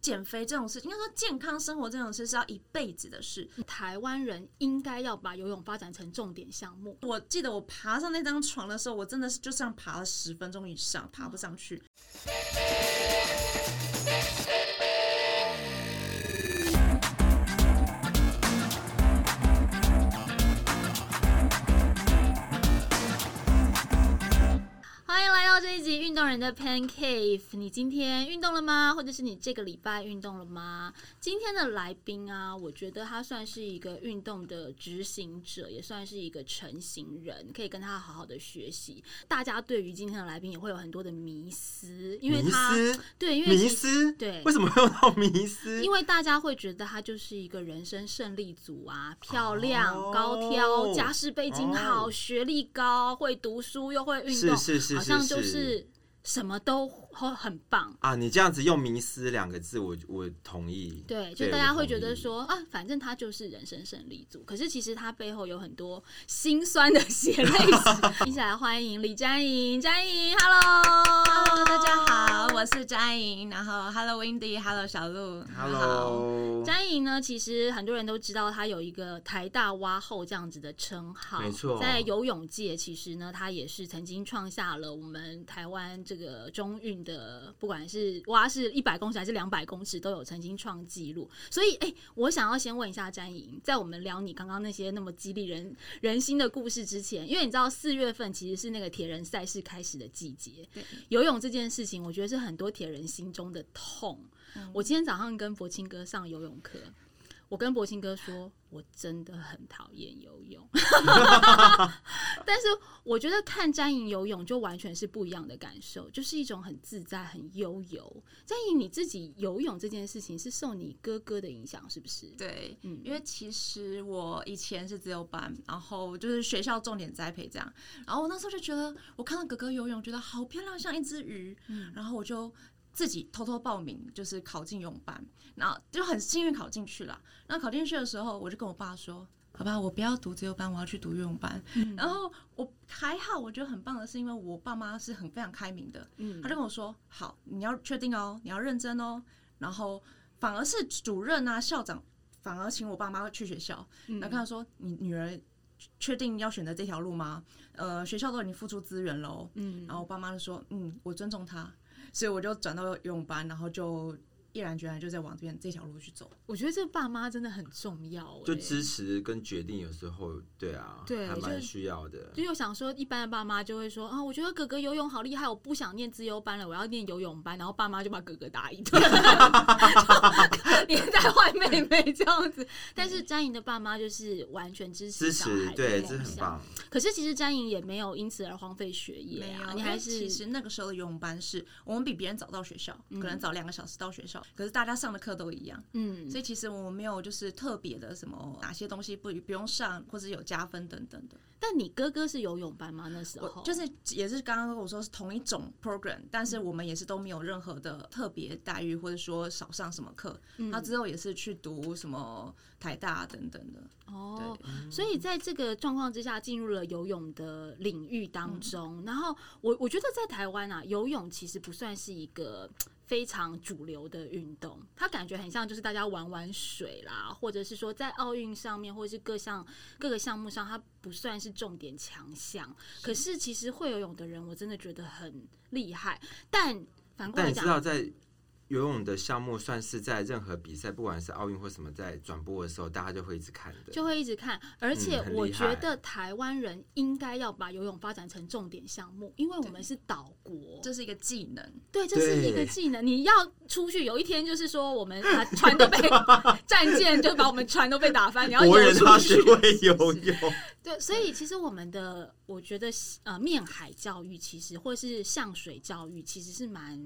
减肥这种事，应该说健康生活这种事是要一辈子的事。台湾人应该要把游泳发展成重点项目。我记得我爬上那张床的时候，我真的是就像爬了十分钟以上，爬不上去。集运动人的 Pan Cave。你今天运动了吗？或者是你这个礼拜运动了吗？今天的来宾啊，我觉得他算是一个运动的执行者，也算是一个成型人，可以跟他好好的学习。大家对于今天的来宾也会有很多的迷思，因为他，对，因为迷思，对为什么会用到迷思？因为大家会觉得他就是一个人生胜利组啊，漂亮、哦高挑、家世背景好、哦学历高、会读书又会运是动，是是好像就是是什么都很很棒。啊，你这样子用“迷思”两个字，我我同意。对，就大家会觉得，说啊，反正他就是人生胜利组，可是其实他背后有很多心酸的血泪史。一起来欢迎李佳莹，佳莹，Hello，Hello，大家好，我是佳莹，然后 Hello Windy，Hello 小鹿 Hello，佳莹呢，其实很多人都知道她有一个台大挖后这样子的称号，没错在游泳界，其实呢，她也是曾经创下了我们台湾这个中运的，不管是蛙是一百公尺还是两百公尺，都有曾经创纪录。所以，哎、我想要先问一下詹莹，在我们聊你刚刚那些那么激励人人心的故事之前，因为你知道四月份其实是那个铁人赛事开始的季节，游泳这件事情，我觉得是很多铁人心中的痛。我今天早上跟博清哥上游泳课，我跟博清哥说，我真的很讨厌游泳，但是我觉得看詹莹游泳就完全是不一样的感受，就是一种很自在、很悠游。詹莹你自己游泳这件事情是受你哥哥的影响，是不是？对，嗯因为其实我以前是自由班，然后就是学校重点栽培这样，然后我那时候就觉得，我看到哥哥游泳，觉得好漂亮，像一只鱼，嗯然后我就自己偷偷报名，就是考进泳班，然后就很幸运考进去了。然后考进去的时候，我就跟我爸说。好吧，我不要读自由班，我要去读游泳班。嗯然后我还好，我觉得很棒的是，因为我爸妈是很非常开明的，嗯他就跟我说：“好，你要确定哦，你要认真哦。”然后反而是主任啊、校长反而请我爸妈去学校，嗯然后跟他说：“你女儿确定要选择这条路吗？呃，学校都已经付出资源喽。”嗯然后我爸妈就说：“嗯，我尊重他。”所以我就转到游泳班，然后就毅然决然就在往这边这条路去走。我觉得这爸妈真的很重要、欸，就支持跟决定，有时候对啊，对还蛮需要的。就又想说，一般的爸妈就会说啊，我觉得哥哥游泳好厉害，我不想念自由班了，我要念游泳班。然后爸妈就把哥哥打一顿，连带坏妹妹这样子。但是詹莹的爸妈就是完全支持支小孩的持对。这很棒。可是其实詹莹也没有因此而荒废学业没有，啊，你还是其实那个时候的游泳班是我们比别人早到学校，可能早两个小时到学校，可是大家上的课都一样，嗯，所以其实我们没有就是特别的什么哪些东西不不用上，或者有加分等等的。但你哥哥是游泳班吗？那时候就是也是刚刚跟我说是同一种 program，但是我们也是都没有任何的特别待遇，或者说少上什么课。嗯他之后也是去读什么台大等等的。哦，所以在这个状况之下，进入了游泳的领域当嗯中。然后我我觉得在台湾啊，游泳其实不算是一个非常主流的运动，它感觉很像就是大家玩玩水啦，或者是说在奥运上面，或者是各项各个项目上，它不算是重点强项。可是其实会游泳的人，我真的觉得很厉害。但反过来但你知道，讲，在游泳的项目，算是在任何比赛，不管是奥运或什么，在转播的时候，大家就会一直看的。就会一直看，而且我觉得台湾人应该要把游泳发展成重点项目，因为我们是岛国，这是一个技能，对，这是一个技能。你要出去，有一天就是说我们啊船都被 战舰就把我们船都被打翻，你要出去学。会游泳，对，所以其实我们的我觉得呃面海教育其实或是向水教育其实是蛮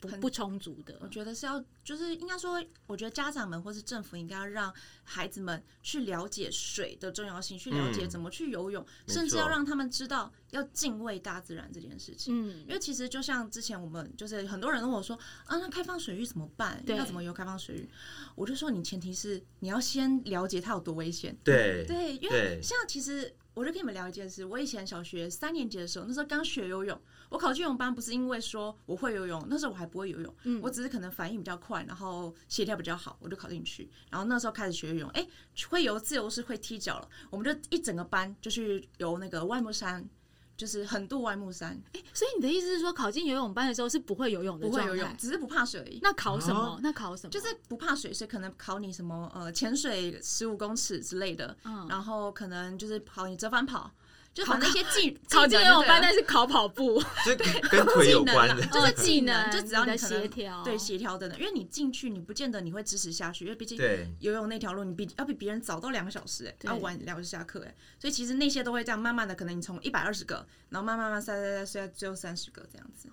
不很不充足的我。觉得是要，就是应该说，我觉得家长们或是政府应该要让孩子们去了解水的重要性，去了解嗯怎么去游泳，没甚至要让他们知道要敬畏大自然这件事情。嗯因为其实就像之前我们就是很多人问我说啊，那开放水域怎么办？要怎么游开放水域？我就说你前提是你要先了解它有多危险。对对，因为像其实我就跟你们聊一件事。我以前小学三年级的时候，那时候刚学游泳，我考进游泳班不是因为说我会游泳，那时候我还不会游泳，嗯我只是可能反应比较快，然后协调比较好，我就考进去。然后那时候开始学游泳，哎、会游自由式，会踢脚了，我们就一整个班就去游那个外木山，就是横渡外木山，所以你的意思是说，考进游泳班的时候是不会游泳的？不会游泳，只是不怕水而已。那考什么哦？那考什么？就是不怕水，所以可能考你什么呃潜水十五公尺之类的，嗯然后可能就是跑你折返跑，就考那些技考进游泳班，但是是考跑步，就跟腿有关的。就是哦技能，就只要你协调对协调等等，因为你进去你不见得你会支持下去，因为毕竟，游泳那条路你比要比别人早到两个小时哎、要晚两个小时下课哎、所以其实那些都会这样慢慢的，可能你从一百二十个，然后慢慢慢塞塞塞塞到最后三十个这样子。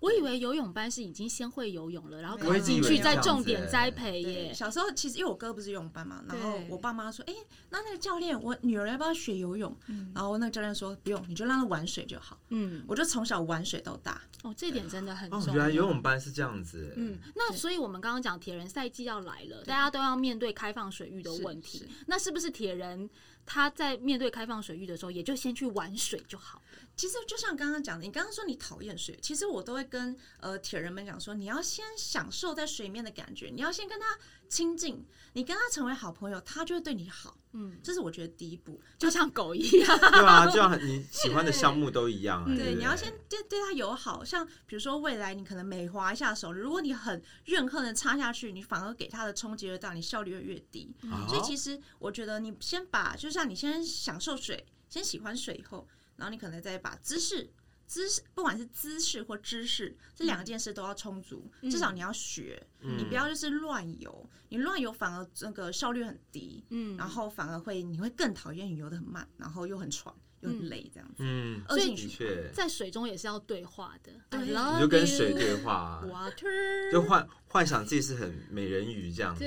我以为游泳班是已经先会游泳了，然后考进去再重点栽培，耶。小时候其实因为我哥不是游泳班嘛，然后我爸妈说，哎、那那个教练，我女儿要不要学游泳？然后那个教练说不用，你就让她玩水就好。嗯，我就从小玩水到大，哦，这点真的很哦重，要。原来游泳班是这样子。嗯，那所以我们刚刚讲铁人赛季要来了，大家都要面对开放水域的是问题是。那是不是铁人他在面对开放水域的时候，也就先去玩水就好？其实就像刚刚讲的，你刚刚说你讨厌水，其实我都会跟呃铁人们讲说，你要先享受在水面的感觉，你要先跟他亲近，你跟他成为好朋友，他就会对你好。嗯，这是我觉得第一步。就像狗一样。对啊，就像你喜欢的项目都一样对，你要先对对他友好，像比如说未来你可能每滑一下手，如果你很怨恨的插下去，你反而给他的冲击越大，你效率会越低。哦所以其实我觉得你先把，就像你先享受水，先喜欢水以后，然后你可能再把姿势。姿势，不管是姿势或知识，这两件事都要充足。至少你要学，你不要就是乱游，你乱游反而那个效率很低，嗯，然后反而会你会更讨厌你游的很慢，然后又很喘又很累这样子。嗯，的恶性循环。确，在水中也是要对话的。对就跟水对话，Water，就幻幻想自己是很美人鱼这样子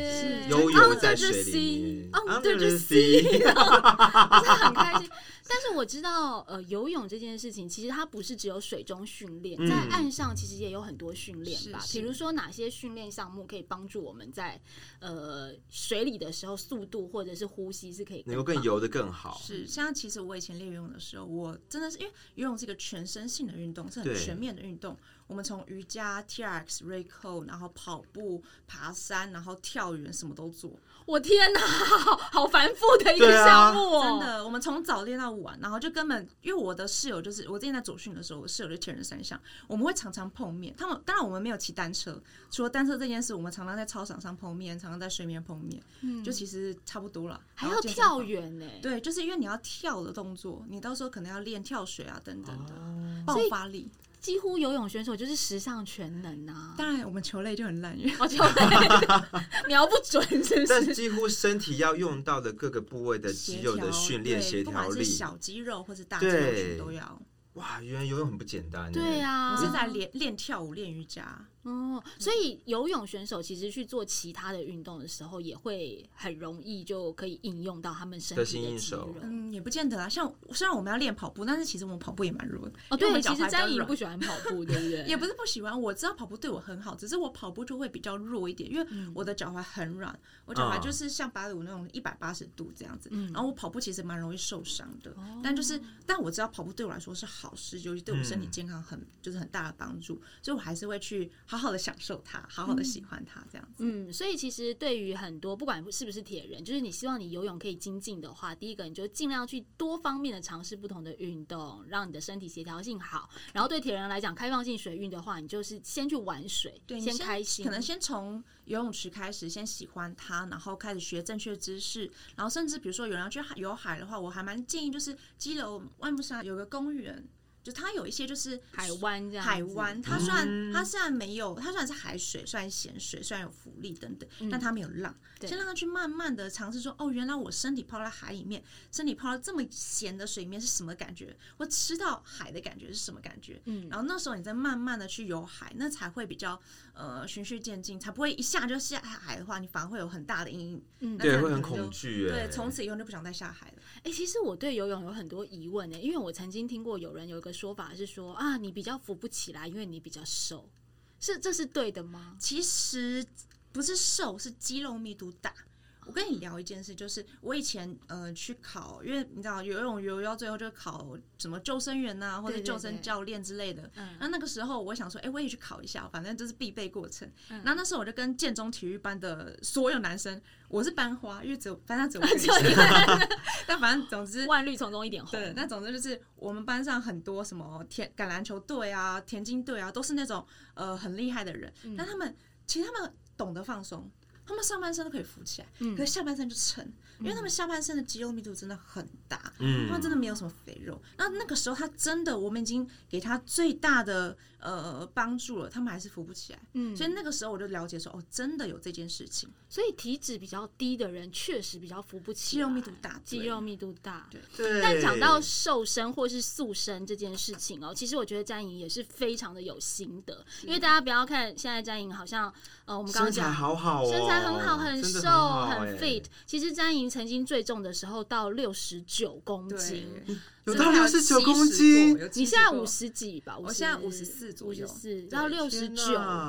游在水里面。Under the sea 真的 很开心。但是我知道，呃，游泳这件事情其实它不是只有水中训练，嗯在岸上其实也有很多训练吧。比如说哪些训练项目可以帮助我们在呃水里的时候速度或者是呼吸是可以能够更游得更好。是，像其实我以前练游泳的时候，我真的是因为游泳是一个全身性的运动，是很全面的运动。我们从瑜伽、T R X、r e c o，然后跑步、爬山，然后跳远，什么都做。我天哪，好 好繁复的一个项目哦！真的，我们从早练到晚，然后就根本因为我的室友就是我之前在走训的时候，我室友就铁人三项，我们会常常碰面。他们当然我们没有骑单车，除了单车这件事，我们常常在操场上碰面，常常在水面碰面，嗯就其实差不多了。还要。跳远呢。对，就是因为你要跳的动作，你到时候可能要练跳水啊等等的、哦爆发力。几乎游泳选手就是时尚全能啊！当然，我们球类就很烂，因为我就瞄不准，是不是？但几乎身体要用到的各个部位的肌肉的调训练、对协调力，不管是小肌肉或是大肌肉都要。哇，原来游泳很不简单。对，啊，我是在练练跳舞、练瑜伽。哦，所以游泳选手其实去做其他的运动的时候，也会很容易就可以应用到他们身体的肌肉。嗯，也不见得啊。像虽然我们要练跑步，但是其实我们跑步也蛮弱的。哦，对，我们其实詹颖不喜欢跑步，对不对？也不是不喜欢，我知道跑步对我很好，只是我跑步就会比较弱一点，因为嗯我的脚踝很软，我脚踝嗯就是像芭蕾舞那种一百八十度这样子，嗯然后我跑步其实蛮容易受伤的。哦但就是，但我知道跑步对我来说是好事，尤其对我身体嗯健康很、就是很大的帮助，所以我还是会去好好的享受它，好好的喜欢它这样子。嗯，所以其实对于很多不管是不是铁人，就是你希望你游泳可以精进的话，第一个你就尽量去多方面的尝试不同的运动，让你的身体协调性好。然后对铁人来讲，开放性水运的话，你就是先去玩水，对，先开心，可能先从游泳池开始，先喜欢它，然后开始学正确知识，然后甚至比如说有人要去海游海的话，我还蛮建议就是基隆万木山有个公园，就它有一些就是海湾这样海湾，它虽然、嗯它虽然没有，它虽然是海水，虽然咸水，虽然有浮力等等，但它没有浪。先让它去慢慢的尝试说，哦，原来我身体泡在海里面，身体泡到这么咸的水面是什么感觉？我吃到海的感觉是什么感觉？嗯然后那时候你再慢慢的去游海，那才会比较呃循序渐进，才不会一下就下海的话，你反而会有很大的阴影。嗯对，会很恐惧。哎对，从此以后就不想再下海了。哎、其实我对游泳有很多疑问呢，因为我曾经听过有人有一个说法是说啊，你比较扶不起来，因为你比较瘦，是这是对的吗？其实不是瘦，是肌肉密度大。我跟你聊一件事，就是我以前呃去考，因为你知道游泳游到最后就考什么救生员呐、或者救生教练之类的。嗯那那个时候我想说，哎、我也去考一下，反正这是必备过程。嗯然后那时候我就跟建中体育班的所有男生，我是班花，因为只有班上只有我一个 但反正总之万绿丛中一点红。对，那总之就是我们班上很多什么田橄榄球队啊、田径队啊，都是那种呃很厉害的人，嗯但他们其实他们懂得放松。他们上半身都可以浮起来，嗯。可是下半身就沉，因为他们下半身的肌肉密度真的很大，嗯。他们真的没有什么肥肉。那那个时候他真的，我们已经给他最大的呃帮助了，他们还是浮不起来。嗯，所以那个时候我就了解说，哦，真的有这件事情，所以体脂比较低的人确实比较浮不起来，肌肉密度大，肌肉密度大。对。對，但讲到瘦身或是塑身这件事情哦，其实我觉得詹莹也是非常的有心得，因为大家不要看现在詹莹好像呃，我们刚刚身材讲好好哦，身材很好，很瘦，很哎 fit。其实詹莹曾经最重的时候到六十九公斤，有到六十九公斤，你现在五十几吧？我现在五十四左右五十四到六十天九，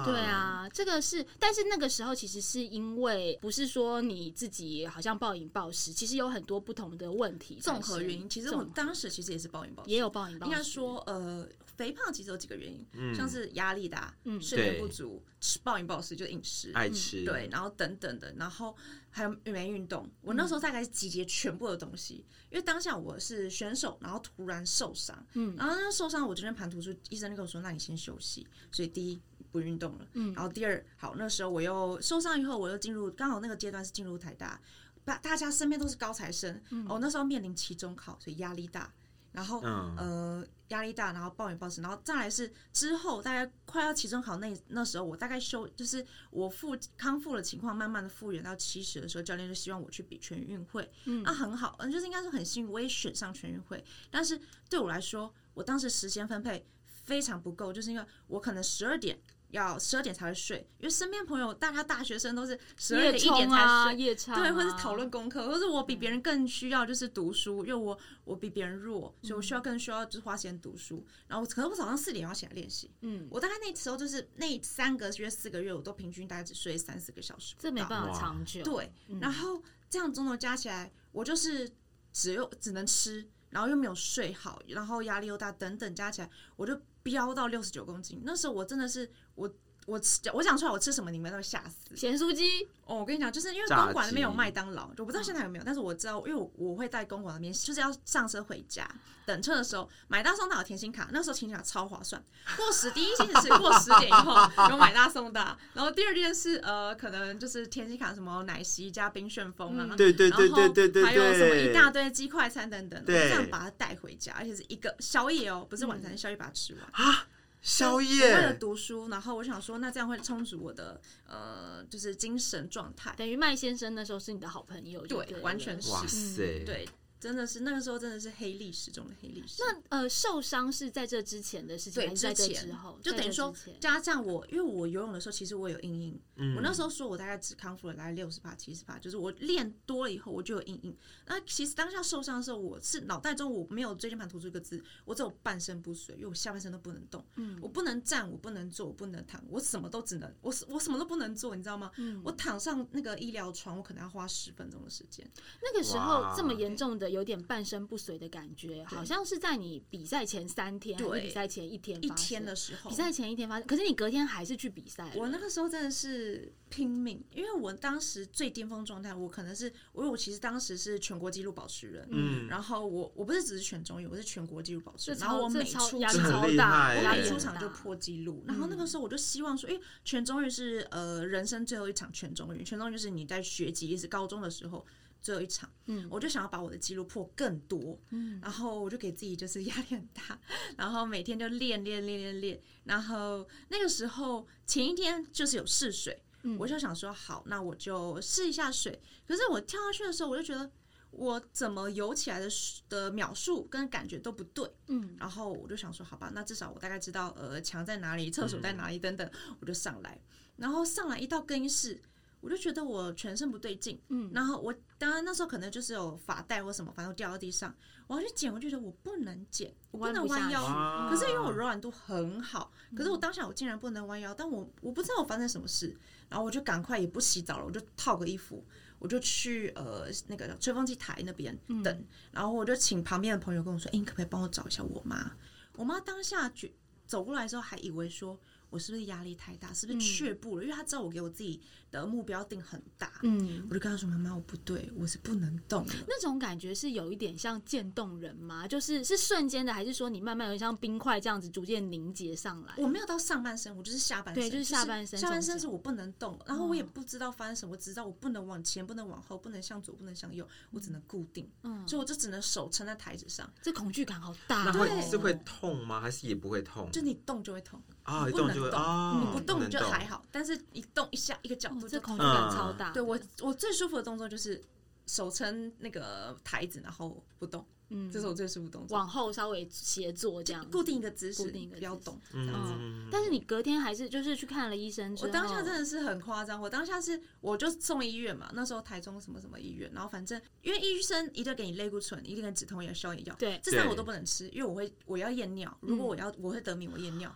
对啊，这个是，但是那个时候其实是因为不是说你自己好像暴饮暴食，其实有很多不同的问题，综合原因，其实我当时其实也是暴饮暴食，也有暴饮暴食，应该说呃，肥胖其实有几个原因，嗯像是压力大、嗯睡眠不足、吃暴饮暴食就是饮食，爱吃，对，，然后等等的，然后还有没运动。我那时候大概是集结全部的东西，因为当下我是选手，然后突然受伤，嗯然后那受伤我这边盘突出，医生就跟我说，那你先休息。所以第一不运动了，嗯然后第二，好，那时候我又受伤以后，我又进入刚好那个阶段是进入台大，大大家身边都是高材生，嗯哦，那时候面临期中考，所以压力大。然后、嗯。呃压力大，然后暴饮暴食，然后再来是之后大概快要期中考那那时候，我大概休就是我复康复的情况慢慢的复原到七十的时候，教练就希望我去比全运会，嗯。那很好，嗯，就是应该是很幸运，我也选上全运会，但是对我来说，我当时时间分配非常不够，就是因为我可能十二点。要十二点才会睡，因为身边朋友大家大学生都是十二点一点才睡，夜唱啊，对，或是讨论功课，或是我比别人更需要就是读书，因为我我比别人弱，所以我需要更需要就是花时间读书。然后可能我早上四点要起来练习，嗯，我大概那时候就是那三个月四个月，我都平均大概只睡三四个小时，这没办法长久，对，然后这样种种加起来，我就是只有只能吃，然后又没有睡好，然后压力又大，等等加起来，我就飙到六十九公斤。那时候我真的是我。我吃，我讲出来我吃什么，你们都会吓死。咸酥鸡，哦，我跟你讲，就是因为公馆那边有鸡麦当劳，我不知道现在有没有，但是我知道，因为我我会在公馆那边，就是要上车回家，等车的时候买大送大有甜心卡，那时候甜心卡超划算。过十第一件事是过十点以后 有买大送大，然后第二件事呃，可能就是甜心卡什么奶昔加冰旋风啊，嗯对对对对对对还有什么一大堆鸡快餐等等，这样把它带回家，而且是一个宵夜哦，不是晚餐，宵夜把它吃完。宵夜。为了，读书，然后我想说，那这样会充足我的呃，就是精神状态。等于麦先生那时候是你的好朋友就对完全是。哇塞，对，真的是那个时候真的是黑历史中的黑历史。那呃，受伤是在这之前的事情，对还是在这之前之后？就等于说加上我，因为我游泳的时候，其实我有阴影。嗯我那时候说我大概只康复了大概六十趴、七十趴，就是我练多了以后我就有阴影。那其实当下受伤的时候，我是脑袋中我没有椎间盘突出一个字，我只有半身不遂，因为我下半身都不能动，嗯我不能站，我不能坐，我不能躺，我什么都只能我我什么都不能做，你知道吗？嗯我躺上那个医疗床，我可能要花十分钟的时间。那个时候这么严重的有点半身不遂的感觉，好像是在你比赛前三天，还是对。比赛前一天一天的时候，比赛前一天发生，可是你隔天还是去比赛。我那个时候真的是拼命，因为我当时最巅峰状态，我可能是，因为我其实当时是全国纪录保持人，嗯，然后我我不是只是全中运，我是全国纪录保持人，然后我每出超大，我每出场就破纪录，然后那个时候我就希望说，因为全中运是呃人生最后一场全中运，全中运就是你在学籍是高中的时候最后一场，嗯。我就想要把我的记录破更多，嗯。然后我就给自己就是压力很大，然后每天就练练练练练，然后那个时候前一天就是有试水，嗯。我就想说好，那我就试一下水。可是我跳下去的时候，我就觉得我怎么游起来的的秒数跟感觉都不对，嗯。然后我就想说好吧，那至少我大概知道呃墙在哪里，厕所在哪里等等，我就上来，然后上来一到更衣室。我就觉得我全身不对劲，嗯。然后我当然那时候可能就是有发带或什么，反正掉到地上，我要去捡，我就觉得我不能捡，我不能弯腰可是因为我柔软度很好，可是我当下我竟然不能弯腰，但我我不知道我发生什么事，然后我就赶快也不洗澡了，我就套个衣服，我就去呃那个吹风机台那边嗯等，然后我就请旁边的朋友跟我说：“哎、你可不可以帮我找一下我妈？”我妈当下觉走过来的时候，还以为说我是不是压力太大，是不是却步了？因为她知道我给我自己的目标定很大，嗯，我就跟他说：“妈妈，我不对，我是不能动的。”那种感觉是有一点像渐冻人吗？就是是瞬间的，还是说你慢慢有像冰块这样子逐渐凝结上来？我没有到上半身，我就是下半身，对就是下半身下半身是我不能动，然后我也嗯不知道发生什么，我只知道我不能往前，不能往后，不能向左，不能向右，我只能固定，嗯，所以我就只能手撑在台子上，这恐惧感好大、那哦。会是会痛吗？还是也不会痛？就你动就会痛，啊，你一动就会不能动啊，你不动就还好，但是一动一下一个角这恐惧。感嗯超大。对我我最舒服的动作就是手撑那个台子，然后不动，嗯，这是我最舒服的动作。往后稍微斜坐这样，固定一个姿势，固定一个不要动。嗯，但是你隔天还是就是去看了医生之后，我当下真的是很夸张，我当下是我就送医院嘛，那时候台中什么什么医院，然后反正因为医生一定给你类固醇，一定给你止痛药、消炎药，对这三个我都不能吃，因为我会我要验尿，如果我要我会得名，我验尿。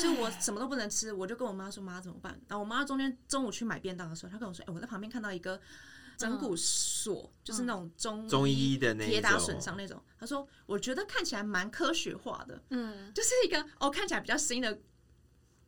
所以我什么都不能吃，我就跟我妈说：“妈怎么办？”然后我妈中间中午去买便当的时候，她跟我说：“哎、我在旁边看到一个整骨锁，就是那种中中医的那一铁打损伤那种。”她说：“我觉得看起来蛮科学化的，嗯就是一个哦看起来比较新的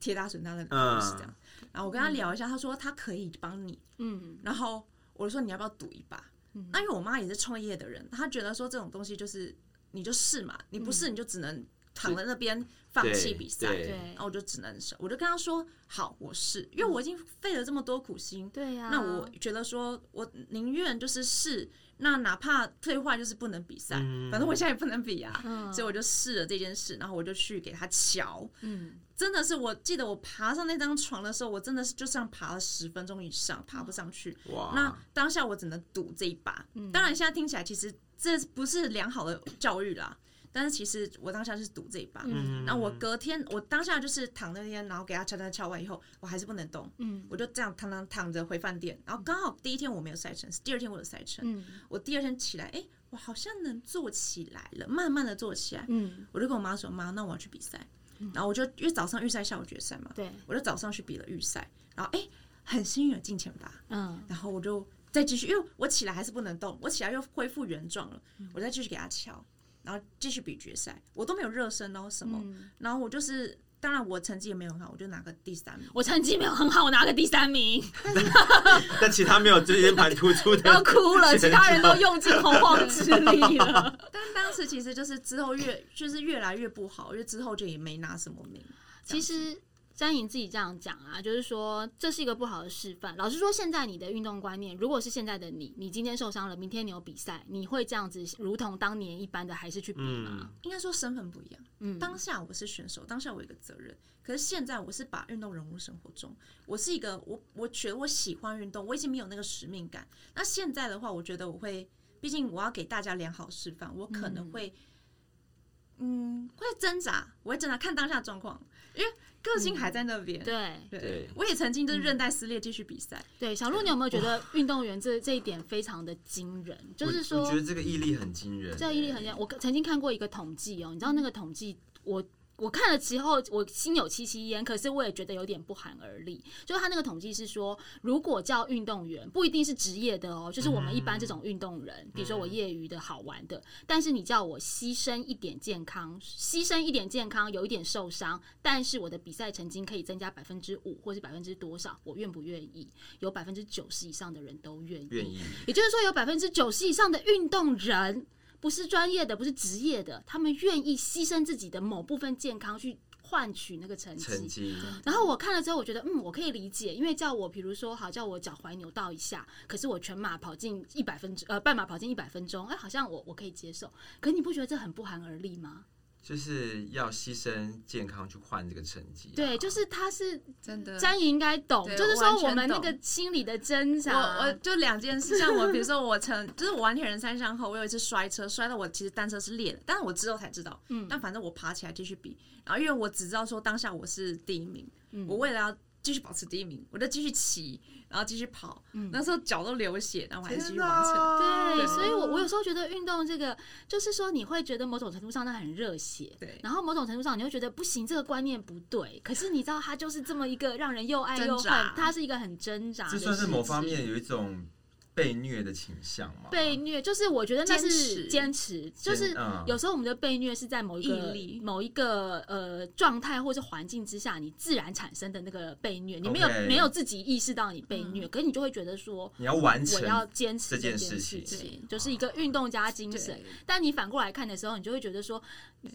铁打损伤的故嗯事这样。然后我跟她聊一下，她说她可以帮你，嗯然后我就说你要不要赌一把？那因为我妈也是创业的人，她觉得说这种东西就是你就试嘛，你不试你就只能躺在那边放弃比赛。对对然后我就只能试，我就跟他说好，我试，因为我已经费了这么多苦心，对呀、那我觉得说我宁愿就是试，那哪怕退化就是不能比赛，嗯反正我现在也不能比啊，嗯所以我就试了这件事，然后我就去给他瞧，嗯真的是，我记得我爬上那张床的时候，我真的是就这样爬了十分钟以上，爬不上去。哇，那当下我只能赌这一把。当然，现在听起来其实这不是良好的教育啦。但是其实我当下是赌这一把。嗯。然后我隔天，我当下就是躺那天，然后给他敲敲敲完以后，我还是不能动，嗯。我就这样躺躺躺着回饭店。然后刚好第一天我没有赛程，第二天我有赛程。嗯。我第二天起来，哎、我好像能坐起来了，慢慢的坐起来。嗯，我就跟我妈说：“妈，那我要去比赛。”然后我就因为早上预赛，下午决赛嘛，对，我就早上去比了预赛，然后哎、很幸运的进前八，嗯。然后我就再继续，因为我起来还是不能动，我起来又恢复原状了，我再继续给他敲，然后继续比决赛，我都没有热身哦什么，嗯，然后我就是，当然我成绩也没有很好，我就拿个第三名。我成绩没有很好，我拿个第三名，但其他没有椎间盘突出的，要哭了，其他人都用尽洪荒之力了。但当时其实就是之后越就是越来越不好，因为之后就也没拿什么名。其实詹莹自己这样讲啊，就是说这是一个不好的示范。老实说，现在你的运动观念，如果是现在的你，你今天受伤了，明天你有比赛，你会这样子如同当年一般的还是去比吗嗯？应该说身份不一样。嗯，当下我是选手，当下我有一个责任。可是现在我是把运动融入生活中，我是一个我我觉得我喜欢运动，我已经没有那个使命感。那现在的话，我觉得我会，毕竟我要给大家良好示范，我可能会，嗯，会挣扎，我会挣扎，看当下状况，因为个性还在那边。对对对我也曾经就是韧带撕裂继续比赛，对，小鹿，你有没有觉得运动员这这一点非常的惊人？就是说我觉，得这个毅力很惊人，这个毅力很惊。我曾经看过一个统计哦，你知道那个统计，我我看了之后，我心有戚戚焉，可是我也觉得有点不寒而栗。就是他那个统计是说，如果叫运动员，不一定是职业的哦，就是我们一般这种运动人，比如说我业余的好玩的，但是你叫我牺牲一点健康，牺牲一点健康，有一点受伤，但是我的比赛成绩可以增加百分之五或是百分之多少，我愿不愿意？有百分之九十以上的人都愿意，愿意，也就是说，有百分之九十以上的运动人不是专业的，不是职业的，他们愿意牺牲自己的某部分健康去换取那个成绩。成绩，然后我看了之后，我觉得嗯，我可以理解，因为叫我比如说好叫我脚踝扭到一下，可是我全马跑进一百分钟，呃，半马跑进一百分钟，哎，好像我我可以接受。可是你不觉得这很不寒而栗吗？就是要牺牲健康去换这个成绩啊。对，就是他是真的詹怡应该懂，就是说我们那个心理的挣扎。我我就两件事，像我比如说我曾就是我玩铁人三项后，我有一次摔车，摔到我其实单车是裂的，但是我之后才知道，嗯但反正我爬起来继续比，然后因为我只知道说当下我是第一名，嗯我为了要继续保持第一名，我就继续骑，然后继续跑，嗯那时候脚都流血，然后我还是继续天完成。哪对，所以我我有时候觉得运动这个，就是说你会觉得某种程度上它很热血，对然后某种程度上你会觉得不行，这个观念不对。可是你知道，它就是这么一个让人又爱又恨它是一个很挣扎的这。算是某方面有一种被虐的倾向吗？被虐，就是我觉得那是坚持，就是嗯有时候我们的被虐是在某一个某一个呃状态或是环境之下，你自然产生的那个被虐，你没有没有自己意识到你被虐，可是你就会觉得说。你要完成我要坚持这件件事情情，就是一个运动加精神。但你反过来看的时候，你就会觉得说，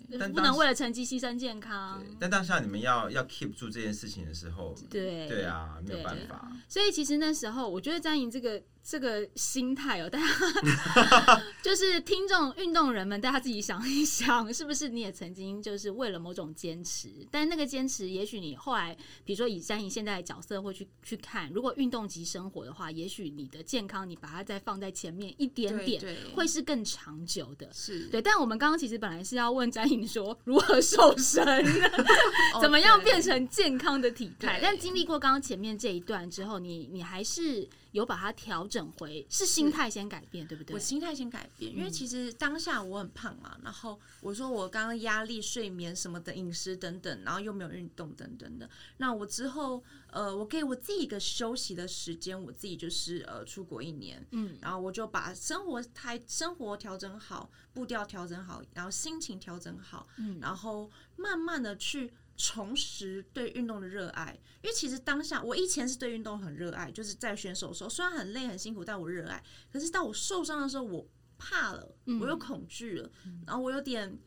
不能为了成绩牺牲健康。但当下你们要要 keep 住这件事情的时候，对对啊，没有办法。所以其实那时候，我觉得张莹这个这个心态哦，大家 就是听众运动人们，大家自己想一想，是不是你也曾经就是为了某种坚持？但那个坚持，也许你后来，比如说以詹莹现在的角色会去去看，如果运动及生活的话，也许你的健康，你把它再放在前面一点点，对对会是更长久的。是对，但我们刚刚其实本来是要问詹颖说如何瘦身，哦怎么样变成健康的体态。但经历过刚刚前面这一段之后，你你还是有把它调整回，是心态先改变，对不对我？心态先改变，嗯因为其实当下我很胖嘛，然后我说我刚刚压力、睡眠什么的、饮食等等，然后又没有运动等等的。那我之后，呃，我给我自己一个休息的时间，我自己就是呃出国一年，嗯，然后我就把生活态生活调整好，步调调整好，然后心情调整好，嗯然后慢慢的去重拾对运动的热爱。因为其实当下我以前是对运动很热爱，就是在选手的时候，虽然很累很辛苦，但我热爱。可是到我受伤的时候，我怕了，嗯我又恐惧了，然后我有点。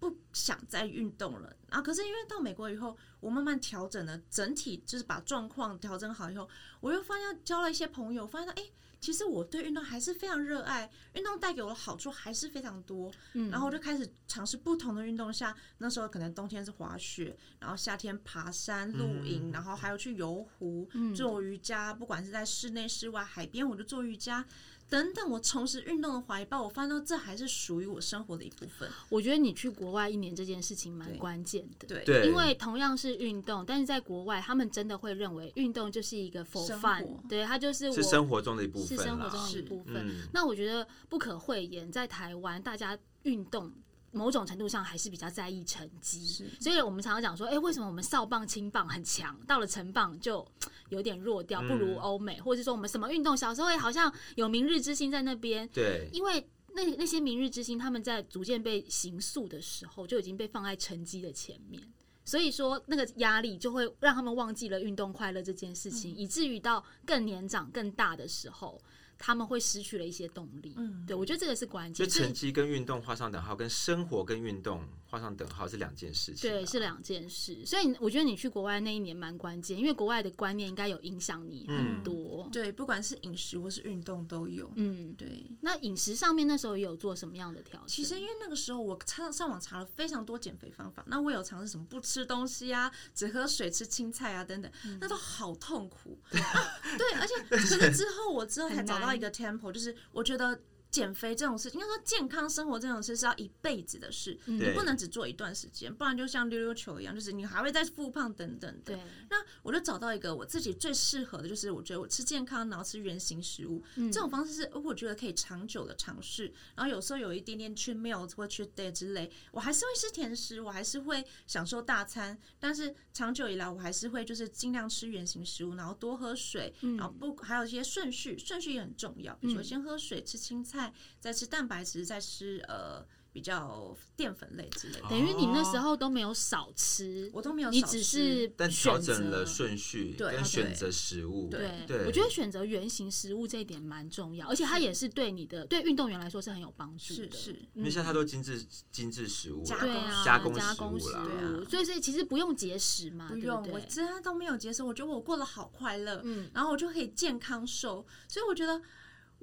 不想再运动了然后！可是因为到美国以后，我慢慢调整了整体，就是把状况调整好以后，我又发现交了一些朋友，发现哎、诶其实我对运动还是非常热爱，运动带给我的好处还是非常多。嗯然后我就开始尝试不同的运动下，那时候可能冬天是滑雪，然后夏天爬山、露营，然后还有去游湖、做瑜伽，不管是在室内、室外、海边，我就做瑜伽。等等，我重拾运动的怀抱，我发现到这还是属于我生活的一部分。我觉得你去国外一年这件事情蛮关键的。对对，因为同样是运动，但是在国外，他们真的会认为运动就是一个 for fun，活对，它就是我是生活中的一部分是生活中的一部分。嗯，那我觉得不可讳言，在台湾，大家运动某种程度上还是比较在意成绩，所以我们常常讲说，哎、为什么我们少棒、轻棒很强，到了成棒就有点弱掉，不如嗯。欧美，或者说我们什么运动小时候也好像有明日之星在那边，对，因为。那那些明日之星，他们在逐渐被刑诉的时候，就已经被放在成绩的前面，所以说那个压力就会让他们忘记了运动快乐这件事情，以至于到更年长、更大的时候，他们会失去了一些动力。嗯，对我觉得这个是关就键，就成绩跟运动画上等号，跟生活跟运动画上等号是两件事情啊。对是两件事。所以我觉得你去国外那一年蛮关键，因为国外的观念应该有影响你很多。对，不管是饮食或是运动都有。嗯，对，那饮食上面那时候也有做什么样的调整？其实因为那个时候我上上网查了非常多减肥方法，那我有尝试什么不吃东西啊，只喝水、吃青菜啊等等，那都好痛苦。对，而且 可是之后我之后才找到一个 tempo，就是我觉得。减肥这种事，应该说健康生活这种事是要一辈子的事，你不能只做一段时间，不然就像溜溜球一样，就是你还会再复胖等等的。对，那我就找到一个我自己最适合的，就是我觉得我吃健康，然后吃原形食物，这种方式是呃我觉得可以长久的尝试。然后有时候有一点点去 meal 或去 day 之类，我还是会吃甜食，我还是会享受大餐，但是长久以来我还是会就是尽量吃原形食物，然后多喝水，然后不还有一些顺序，顺序也很重要，比如说先喝水，吃青菜，再吃蛋白质，再吃呃比较淀粉类之类的。等于你那时候都没有少吃，我都没有你少吃只是但调选整了择顺序对选择食物，对，对我觉得选择原型食物这一点蛮重要，而且它也是对你的对运动员来说是很有帮助的。是是，因为现在它都精致精致食物加工加工食食物所以所以其实不用节食嘛，对不用，我对？真的都没有节食，我觉得我过得好快乐，嗯然后我就可以健康瘦，所以我觉得。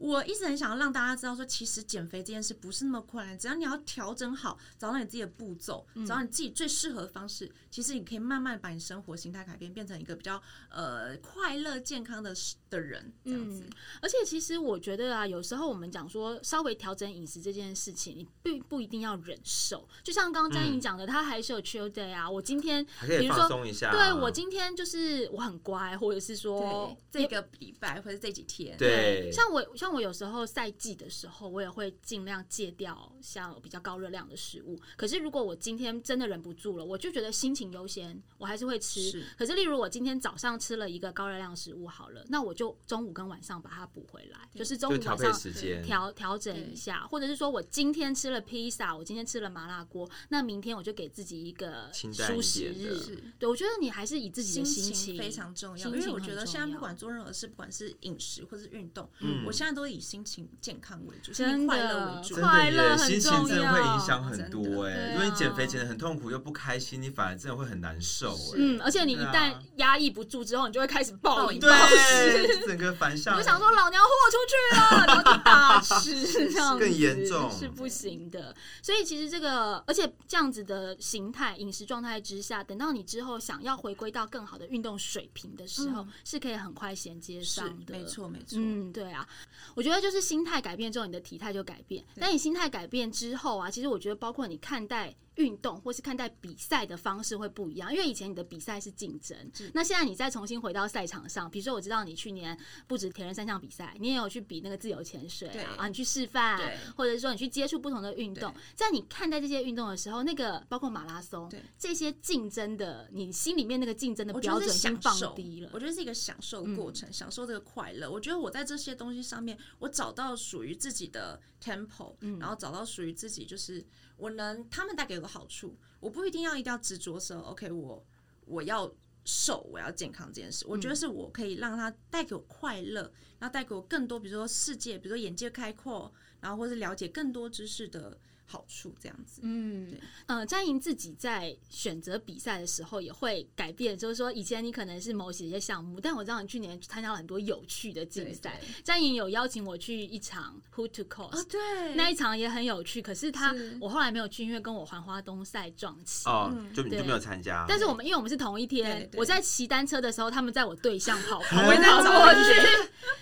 我一直很想要让大家知道，说其实减肥这件事不是那么困难，只要你要调整好，找到你自己的步骤，嗯。找到你自己最适合的方式，其实你可以慢慢把你生活形态改变，变成一个比较呃快乐、健康的的人，这样子。嗯而且其实我觉得啊，有时候我们讲说稍微调整饮食这件事情，你并不一定要忍受。就像刚刚詹颖讲的，他还是有 chill day 啊。我今天还可以比如说一下。啊对我今天就是我很乖，或者是说，这个礼拜或者这几天，对像我像我有时候赛季的时候，我也会尽量戒掉像比较高热量的食物。可是如果我今天真的忍不住了，我就觉得心情优先，我还是会吃。是可是例如我今天早上吃了一个高热量食物好了，那我就中午跟晚上把它补回来，就是中就调配午晚上时间，调调整一下，或者是说我今天吃了披萨，我今天吃了麻辣锅，那明天我就给自己一个清淡一舒适日。对，我觉得你还是以自己的心情非常重要，因为我觉得现在不管做任何事，不管是饮食或是运动，嗯我现在都以心情健康为主，心真情快乐的为主。快乐心很重情真的会要影响很多哎、的因为你减肥减的很痛苦又不开心，你反而真的会很难受哎、嗯，而且你一旦压抑不住之后，你就会开始暴饮暴暴食。整个反向，我就想说，老娘豁出去了，然后就大吃，这样更严重是不行的。所以其实这个，而且这样子的形态、饮食状态之下，等到你之后想要回归到更好的运动水平的时候，嗯是可以很快衔接是上的。没错没错，嗯，对啊，我觉得就是心态改变之后，你的体态就改变。但你心态改变之后啊，其实我觉得包括你看待运动或是看待比赛的方式会不一样，因为以前你的比赛是竞争，那现在你再重新回到赛场上，比如说我知道你去年不止铁人三项比赛，你也有去比那个自由潜水啊，啊你去示范，或者是说你去接触不同的运动，在你看待这些运动的时候，那个包括马拉松这些竞争的，你心里面那个竞争的标准已经放低了我。觉得是一个享受过程，享受这个快乐。我觉得我在这些东西上面，我找到属于自己的 tempo，、然后找到属于自己，就是我能他们带给我的好处，我不一定要一定要执着说，OK，我我要瘦，我要健康这件事。我觉得是我可以让它带给我快乐，然后带给我更多，比如说世界，比如说眼界开阔，然后或是了解更多知识的好处，这样子。嗯对，呃，詹莹自己在选择比赛的时候也会改变，就是说以前你可能是某些项目，但我知道你去年参加了很多有趣的竞赛。詹莹有邀请我去一场 Who to Cost，、哦，对，那一场也很有趣，可是他是我后来没有去，因为跟我环花东赛撞期。哦嗯，就你就没有参加，但是我们因为我们是同一天我在骑单车的时候，他们在我对向跑，跑过去。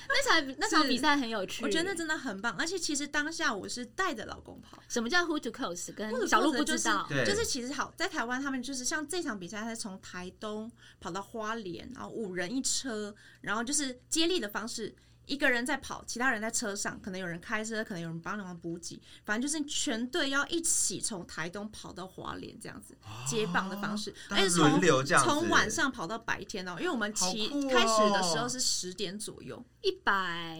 那场那场比赛很有趣，我觉得那真的很棒，而且其实当下我是带着老公跑。什么叫 Who to Coast，跟小鹿不知道。对就是其实好，在台湾他们就是像这场比赛，他是从台东跑到花莲，然后五人一车，然后就是接力的方式。一个人在跑，其他人在车上，可能有人开车，可能有人帮忙补给，反正就是全队要一起从台东跑到华联这样子接棒的方式，而且从从晚上跑到白天哦，因为我们骑、好酷哦。开始的时候是十点左右，一百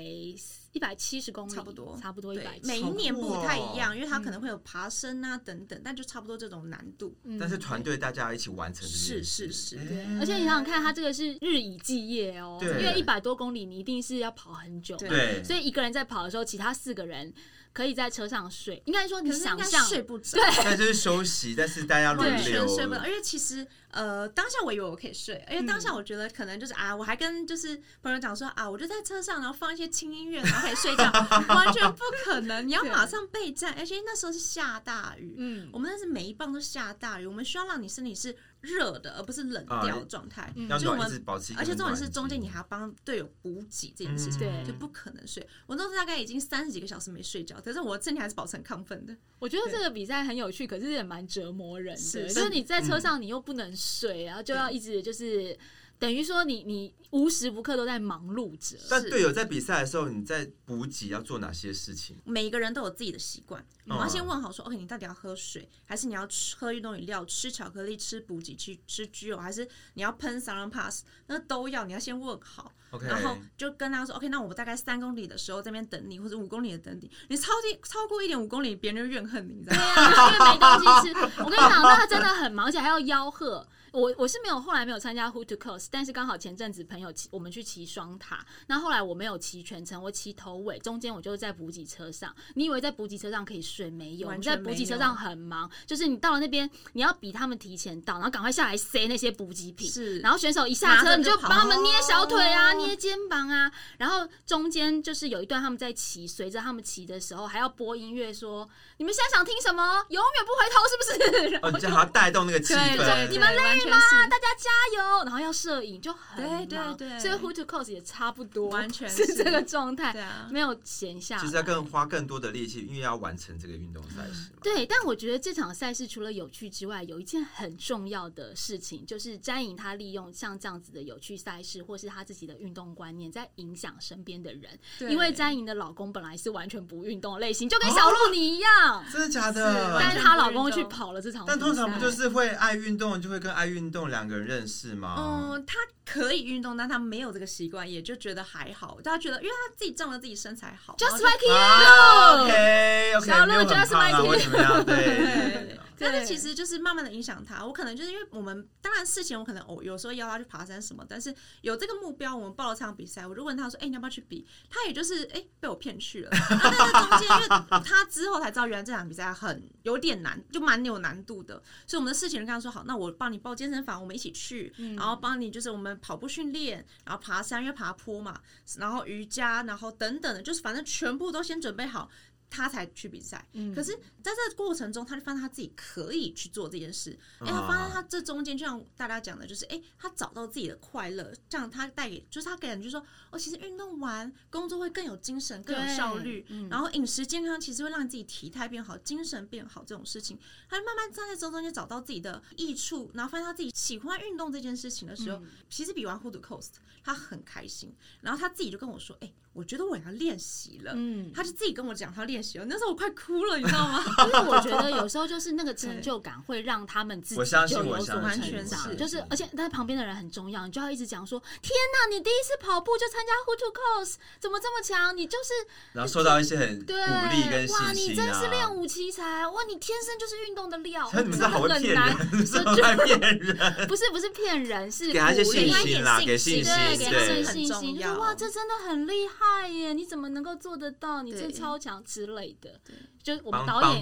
一百七十公里，差不多。差不多一百对，。每一年不太一样，因为它可能会有爬升啊等等，但就差不多这种难度。但是团队大家要一起完成是，是是哎。而且你想想看，他这个是日以继夜哦，因为一百多公里，你一定是要跑很久，对，所以一个人在跑的时候，其他四个人可以在车上睡。应该说，你想象睡不着，对。但就是休息，但是大家轮完流全睡不着。而且其实呃，当下我以为我可以睡，而且当下我觉得可能就是啊，我还跟就是朋友讲说啊，我就在车上，然后放一些轻音乐，然后可以睡觉，完全不可能。你要马上备战，而且那时候是下大雨，嗯，我们那是每一棒都下大雨，我们需要让你身体是热的，而不是冷掉的状态。要所以我们保持而且重点是中间你还要帮队友补给这件事情，对就不可能睡。我那时候大概已经三十几个小时没睡觉，可是我身体还是保持很亢奋的。我觉得这个比赛很有趣，可是也蛮折磨人的。是就是你在车上，你又不能睡，然后就要一直就是等于说你你无时不刻都在忙碌着。但队友在比赛的时候，你在补给要做哪些事情？每一个人都有自己的习惯，我嗯要先问好说，OK，你到底要喝水，还是你要吃喝运动饮料、吃巧克力、吃补给、去吃居油，还是你要喷 s a r a n Pass？那都要，你要先问好。OK，然后就跟他说，OK，那我大概三公里的时候这边等你，或者五公里的等你。你超低超过一点五公里，别人就怨恨你，你知道吗？对啊，因为没东西吃。我跟你讲，那他真的很忙，而且还要吆喝。我我是没有后来没有参加 Who to Coast，但是刚好前阵子朋友骑我们去骑双塔，那后来我没有骑全程，我骑头尾，中间我就是在补给车上。你以为在补给车上可以睡？没有，我们在补给车上很忙，就是你到了那边，你要比他们提前到，然后赶快下来塞那些补给品。是，然后选手一下车，你就帮他们捏小腿啊，哦捏肩膀啊。然后中间就是有一段他们在骑，随着他们骑的时候还要播音乐说：“你们现在想听什么？永远不回头，是不是？” 哦，你就还要带动那个气对对氛，你们累以吗？大家加油！然后要摄影就很对对对所以 Who to Cos 也差不多，完全是是这个状态，对啊，没有闲下来，就是要更花更多的力气，因为要完成这个运动赛事嘛。对，但我觉得这场赛事除了有趣之外，有一件很重要的事情，就是詹颖她利用像这样子的有趣赛事，或是她自己的运动观念，在影响身边的人。对因为詹颖的老公本来是完全不运动的类型，就跟小鹿你一样，真的假是的？但是她老公去跑了这场。但通常不就是会爱运动，就会跟爱运动两个人认识吗？嗯，他可以运动，但他没有这个习惯，也就觉得还好。大家觉得，因为他自己仗着自己身材好 just like you，、啊 OK OK，小鹿没有很 just like you 但是其实就是慢慢的影响他。我可能就是因为我们当然事情我可能哦有时候邀他去爬山什么，但是有这个目标，我们报了这场比赛，我就问他说：“哎、你要不要去比？”他也就是哎、被我骗去了。那但是中间，因为他之后才知道，原来这场比赛很有点难，就蛮有难度的。所以我们的事情就跟他说：“好，那我帮你报健身房，我们一起去，然后帮你就是我们跑步训练，然后爬山，因为爬坡嘛，然后瑜伽，然后等等的，就是反正全部都先准备好。”他才去比赛，嗯。可是在这个过程中，他就发现他自己可以去做这件事。哎、啊他发现他这中间，就像大家讲的，就是哎、他找到自己的快乐，这样他带给，就是他给人就说，哦，其实运动完工作会更有精神，更有效率，嗯。然后饮食健康其实会让自己体态变好，精神变好这种事情，他就慢慢站在这中间找到自己的益处，然后发现他自己喜欢运动这件事情的时候，嗯。其实比完 Who to Coast 他很开心，然后他自己就跟我说，哎、我觉得我要练习了。嗯，他就自己跟我讲他练那时候我快哭了，你知道吗？因为我觉得有时候就是那个成就感会让他们自己我相信就有所成完全长，是就是而且但是旁边的人很重要，你就要一直讲说：天哪，你第一次跑步就参加 Who to Coast，怎么这么强？你就是然后受到一些很鼓对励跟哇，信心你真是练啊。武奇才哇，你天生就是运动的料，你们这好会骗真的很难，人，是不是骗人？不是不是骗人，是给他一些信心啦，给他一点信心，对，给他们信心，就是哇，这真的很厉害耶！你怎么能够做得到？你这对超强之类的。就是我们导演。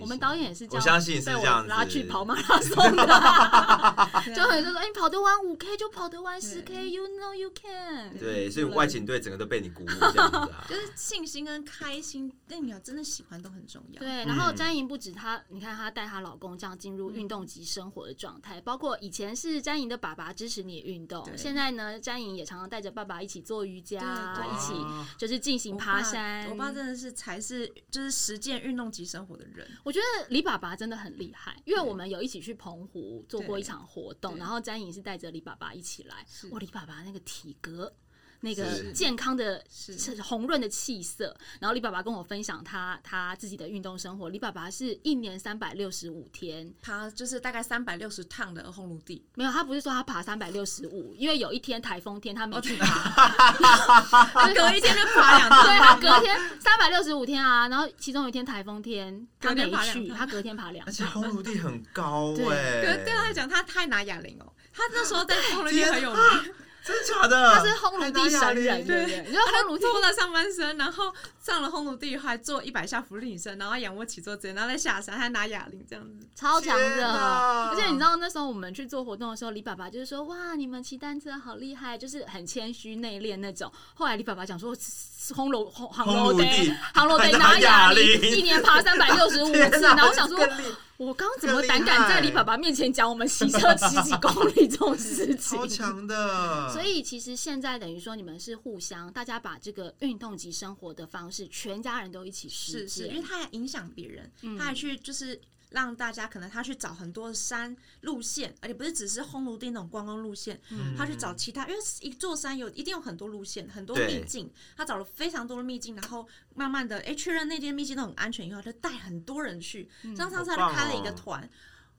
我们导演也是这样，我相信是被我这样子。拉去跑马拉松的，就很多说，哎，你跑得完五 K 就跑得完十 K，You know you can。对，所以外景队整个都被你鼓舞这样子啊。就是信心跟开心，那你要真的喜欢都很重要。对，然后詹莹不止她，你看她带她老公这样进入运动及生活的状态，包括以前是詹莹的爸爸支持你运动，现在呢，詹莹也常常带着爸爸一起做瑜伽，一起就是进行爬山。我爸真的是才是就是实践运动及生活的人。我觉得李爸爸真的很厉害，因为我们有一起去澎湖做过一场活动，然后詹颖是带着李爸爸一起来。是哇，李爸爸那个体格。那个健康的、是。是红润的气色，然后李爸爸跟我分享他他自己的运动生活。李爸爸是一年三百六十五天，他就是大概三百六十趟的红炉地，没有，他不是说他爬三百六十五，因为有一天台风天他没去爬，他隔一天就爬两对他。隔天三百六十五天啊，然后其中有一天台风天他没去，他隔天爬两而且趟。红炉地很高对。哎，可是对他来讲，他太拿哑铃哦，他那时候在 红炉地很有名，真的假的？他是烘炉地神人，对不对？你知道烘炉地脱了上半身，然后上了烘炉地，还做一百下浮力女生，然后仰卧起坐之类，然后再下山，还拿哑铃这样子。超强的，而且你知道那时候我们去做活动的时候，李爸爸就是说哇，你们骑单车好厉害，就是很谦虚内敛那种。后来李爸爸讲说，烘炉烘航 烘炉地航楼得还拿拿哑哑铃铃，一年爬三百六十五次，然后我想说我刚刚怎么胆敢在李爸爸面前讲我们骑车十几公里这种事情？超强的。所以其实现在等于说你们是互相，大家把这个运动及生活的方式，全家人都一起实是是，因为他还影响别人，嗯他还去就是让大家可能他去找很多山路线，而且不是只是烘炉地那种观光路线，嗯。他去找其他，因为一座山有一定有很多路线，很多秘境，他找了非常多的秘境，然后慢慢的哎确认那间秘境都很安全以后，他就带很多人去，嗯像上次他就开了一个哦。团。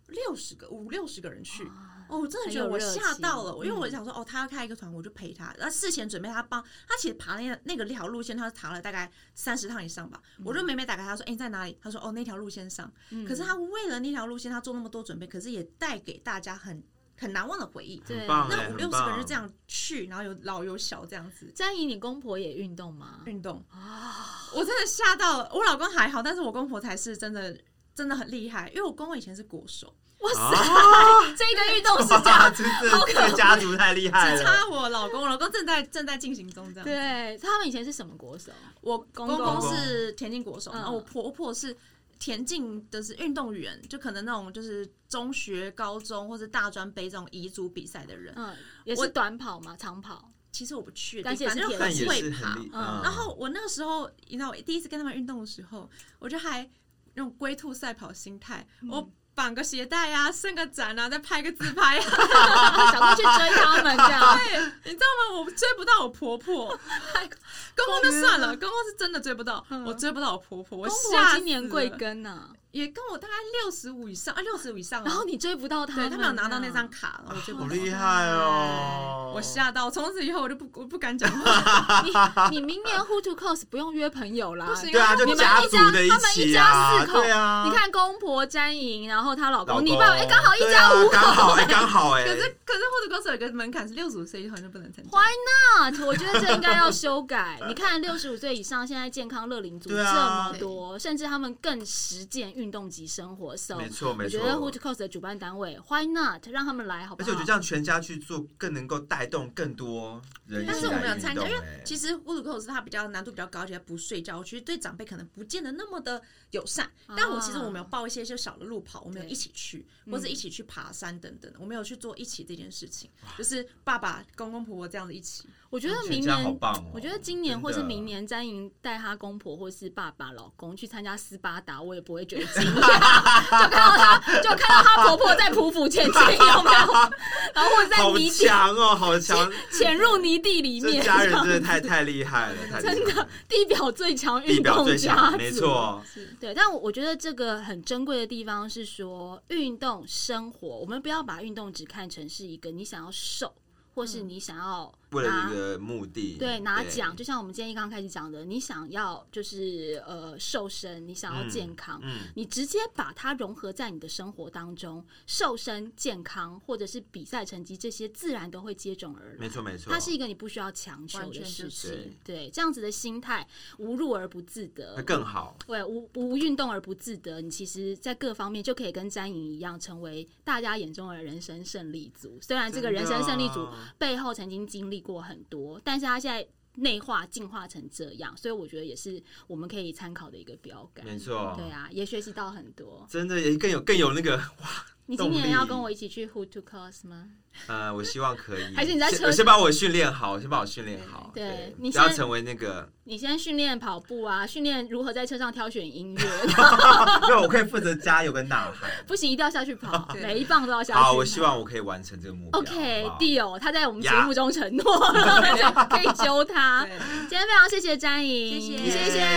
六十个五六十个人去，哦，我真的觉得我吓到了，因为我嗯想说，哦，他要开一个团，我就陪他。然后事前准备他帮他，其实爬那个那个条路线，他爬了大概三十趟以上吧。我就每每打开他说，哎、你在哪里？他说，哦，那条路线上。嗯可是他为了那条路线，他做那么多准备，可是也带给大家很很难忘的回忆。对那五六十个人就这样去，然后有老有小这样子詹怡，你公婆也运动吗？运动啊我真的吓到了。我老公还好，但是我公婆才是真的真的很厉害，因为我公公以前是国手，哇塞，啊，这个运动是这样。这个家族太厉害只了。差我老公，老公正在正在进行中这样。对他们以前是什么国手？我公公是田径国手，嗯然后我婆婆是田径的是运动员，就可能那种就是中学、高中或者大专杯这种彝族比赛的人，嗯，也我是短跑嘛，长跑。其实我不去，但是也是反正很会爬但也是很。厉嗯然后我那个时候，你知道，我第一次跟他们运动的时候，我就还那种龟兔赛跑心态，嗯我绑个鞋带啊，伸个展啊，再拍个自拍啊。想过去追他们这样。对，你知道吗？我追不到我婆婆，公公就算了，公公是真的追不到，嗯我追不到我婆婆，我公吓死婆今年贵庚呢？也跟我大概六十五以上啊，六十五以上哦。然后你追不到他，对他没有拿到那。张卡，然后我追不到。好厉害哦！我吓到，从此以后我就不我不敢讲话。你你明年 Who to Cos 不用约朋友啦，不行对啊，就你们家一家他们一家四口对啊，你看公婆詹莹，然后她老公，老公你爸，哎，刚好一家五口，刚好哎，刚好哎，可是可是或者歌手有个门槛是六十五岁以后就不能参加。Why not？我觉得这应该要修改。你看，六十五岁以上，现在健康乐龄族这么多，甚至他们更实践运动及生活。So，没错没错我觉得 Who to Cos 的主办单位 Why not 让他们来，好不好？而且我觉得这样全家去做，更能够带动更多人。但是我没有参加，因为哎其实乌鲁克斯它比较难度比较高，而且不睡觉，其实对长辈可能不见得那么的友善。但我其实我们有报一些就小的路跑，我们有一起去，或者一起去爬山等等的，我们有去做一起这件事情，就是爸爸、公公婆婆这样子一起。我觉得明年。好棒哦！我觉得今年或是明年，詹莹带她公婆或是爸爸、老公去参加斯巴达，我也不会觉得惊讶，就看到她，就看到她婆婆在匍匐前进，有没有？然后在好泥地强哦，好强！潜入泥地里面，这家人真的太太厉害了，真的地表最强运动最家没错。对，但我我觉得这个很珍贵的地方是说，运动生活，我们不要把运动只看成是一个你想要瘦，或是你想要为了拿一个目的，对拿奖，就像我们今天一刚开始讲的，你想要就是呃瘦身，你想要健康，嗯，你直接把它融合在你的生活当中，瘦身、健康或者是比赛成绩这些，自然都会接踵而来。没错没错，它是一个你不需要强求完的全就是事情，对这样子的心态，无入而不自得那，更好。对，无无运动而不自得，你其实在各方面就可以跟詹颖一样，成为大家眼中的人生胜利组。虽然这个人生胜利组背后曾经经历过很多，但是他现在内化进化成这样，所以我觉得也是我们可以参考的一个标杆。没错，对啊，也学习到很多。真的也更有更有那个哇，你今年要跟我一起去 Who to Cos 吗？呃，我希望可以。还是你在车先先把我训练好，先把我训练好，对对，你先要成为那个，你先训练跑步啊，训练如何在车上挑选音乐。没有，我可以负责加油跟呐喊。不行，一定要下去跑，每一棒都要下去跑。好，我希望我可以完成这个目标。OK 好不好 deal，他在我们节目中承诺，可以揪他。今天非常谢谢詹莹，谢谢谢谢，耶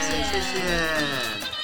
谢谢谢谢。